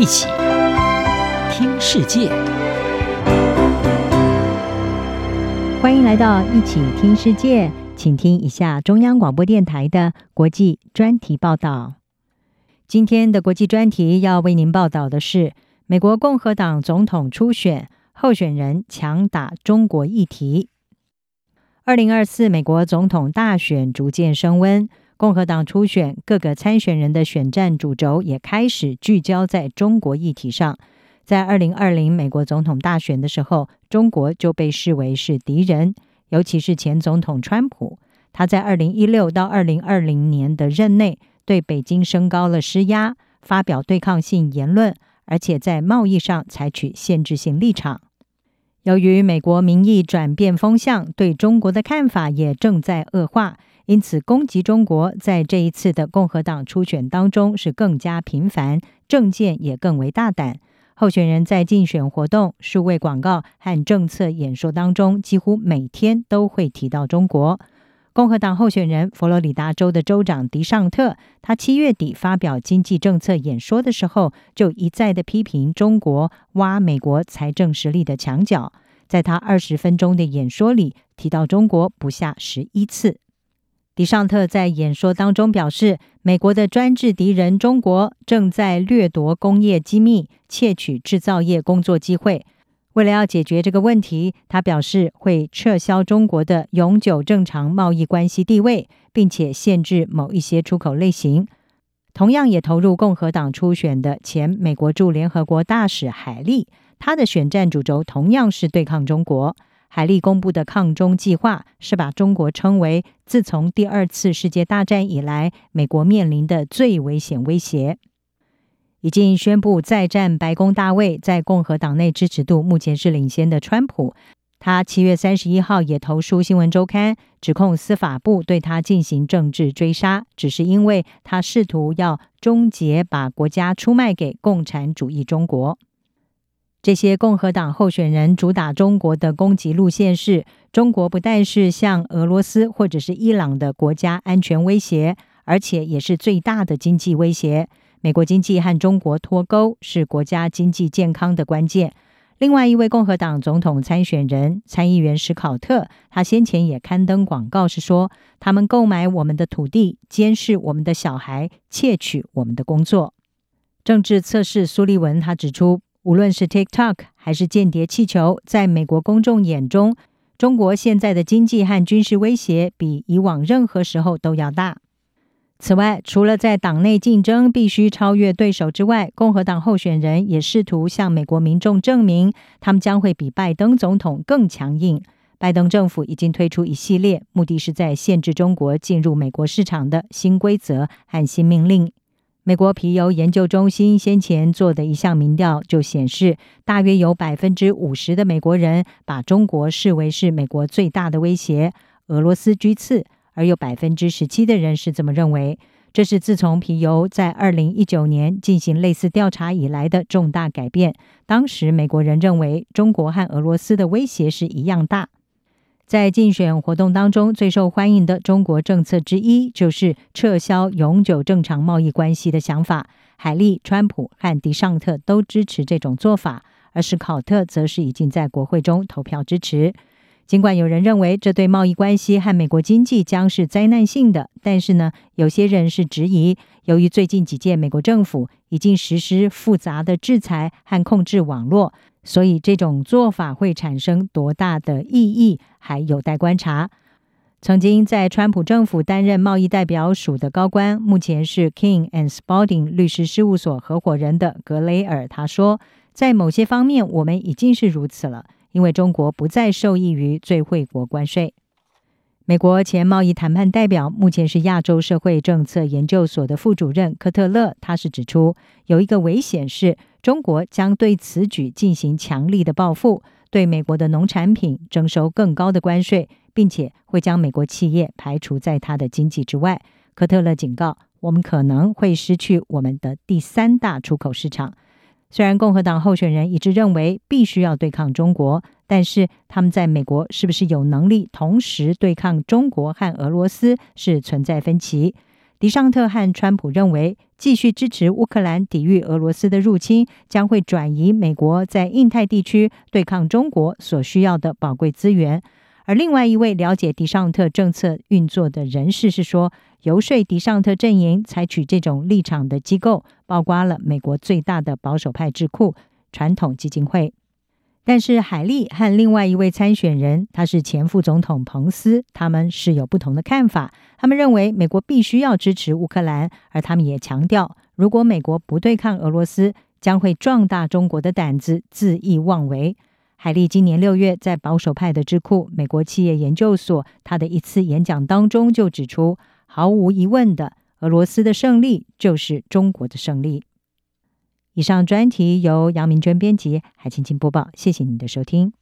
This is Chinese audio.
一起听世界，欢迎来到一起听世界，请听一下中央广播电台的国际专题报道。今天的国际专题要为您报道的是美国共和党总统初选候选人强打中国议题。二零二四美国总统大选逐渐升温。共和党初选各个参选人的选战主轴也开始聚焦在中国议题上。在二零二零美国总统大选的时候，中国就被视为是敌人，尤其是前总统川普，他在二零一六到二零二零年的任内对北京升高了施压，发表对抗性言论，而且在贸易上采取限制性立场。由于美国民意转变风向，对中国的看法也正在恶化。因此，攻击中国在这一次的共和党初选当中是更加频繁，政见也更为大胆。候选人在竞选活动、数位广告和政策演说当中，几乎每天都会提到中国。共和党候选人佛罗里达州的州长迪尚特，他七月底发表经济政策演说的时候，就一再的批评中国挖美国财政实力的墙角。在他二十分钟的演说里，提到中国不下十一次。迪尚特在演说当中表示，美国的专制敌人中国正在掠夺工业机密，窃取制造业工作机会。为了要解决这个问题，他表示会撤销中国的永久正常贸易关系地位，并且限制某一些出口类型。同样也投入共和党初选的前美国驻联合国大使海利，他的选战主轴同样是对抗中国。海利公布的抗中计划是把中国称为自从第二次世界大战以来，美国面临的最危险威胁。已经宣布再战白宫大位，在共和党内支持度目前是领先的川普，他七月三十一号也投书《新闻周刊》，指控司法部对他进行政治追杀，只是因为他试图要终结把国家出卖给共产主义中国。这些共和党候选人主打中国的攻击路线是：中国不但是像俄罗斯或者是伊朗的国家安全威胁，而且也是最大的经济威胁。美国经济和中国脱钩是国家经济健康的关键。另外一位共和党总统参选人参议员史考特，他先前也刊登广告，是说他们购买我们的土地，监视我们的小孩，窃取我们的工作。政治测试苏利文他指出。无论是 TikTok 还是间谍气球，在美国公众眼中，中国现在的经济和军事威胁比以往任何时候都要大。此外，除了在党内竞争必须超越对手之外，共和党候选人也试图向美国民众证明，他们将会比拜登总统更强硬。拜登政府已经推出一系列目的是在限制中国进入美国市场的新规则和新命令。美国皮尤研究中心先前做的一项民调就显示，大约有百分之五十的美国人把中国视为是美国最大的威胁，俄罗斯居次，而有百分之十七的人是这么认为。这是自从皮尤在二零一九年进行类似调查以来的重大改变。当时美国人认为中国和俄罗斯的威胁是一样大。在竞选活动当中，最受欢迎的中国政策之一就是撤销永久正常贸易关系的想法。海利、川普和迪尚特都支持这种做法，而史考特则是已经在国会中投票支持。尽管有人认为这对贸易关系和美国经济将是灾难性的，但是呢，有些人是质疑，由于最近几届美国政府已经实施复杂的制裁和控制网络。所以，这种做法会产生多大的意义，还有待观察。曾经在川普政府担任贸易代表署的高官，目前是 King and Spalding 律师事务所合伙人的格雷尔，他说，在某些方面，我们已经是如此了，因为中国不再受益于最惠国关税。美国前贸易谈判代表，目前是亚洲社会政策研究所的副主任科特勒，他是指出，有一个危险是。中国将对此举进行强力的报复，对美国的农产品征收更高的关税，并且会将美国企业排除在它的经济之外。科特勒警告，我们可能会失去我们的第三大出口市场。虽然共和党候选人一致认为必须要对抗中国，但是他们在美国是不是有能力同时对抗中国和俄罗斯是存在分歧。迪尚特和川普认为，继续支持乌克兰抵御俄罗斯的入侵，将会转移美国在印太地区对抗中国所需要的宝贵资源。而另外一位了解迪尚特政策运作的人士是说，游说迪尚特阵营采取这种立场的机构，包括了美国最大的保守派智库传统基金会。但是海莉和另外一位参选人，他是前副总统彭斯，他们是有不同的看法。他们认为美国必须要支持乌克兰，而他们也强调，如果美国不对抗俄罗斯，将会壮大中国的胆子，恣意妄为。海莉今年六月在保守派的智库美国企业研究所，他的一次演讲当中就指出，毫无疑问的，俄罗斯的胜利就是中国的胜利。以上专题由杨明娟编辑，海青青播报，谢谢你的收听。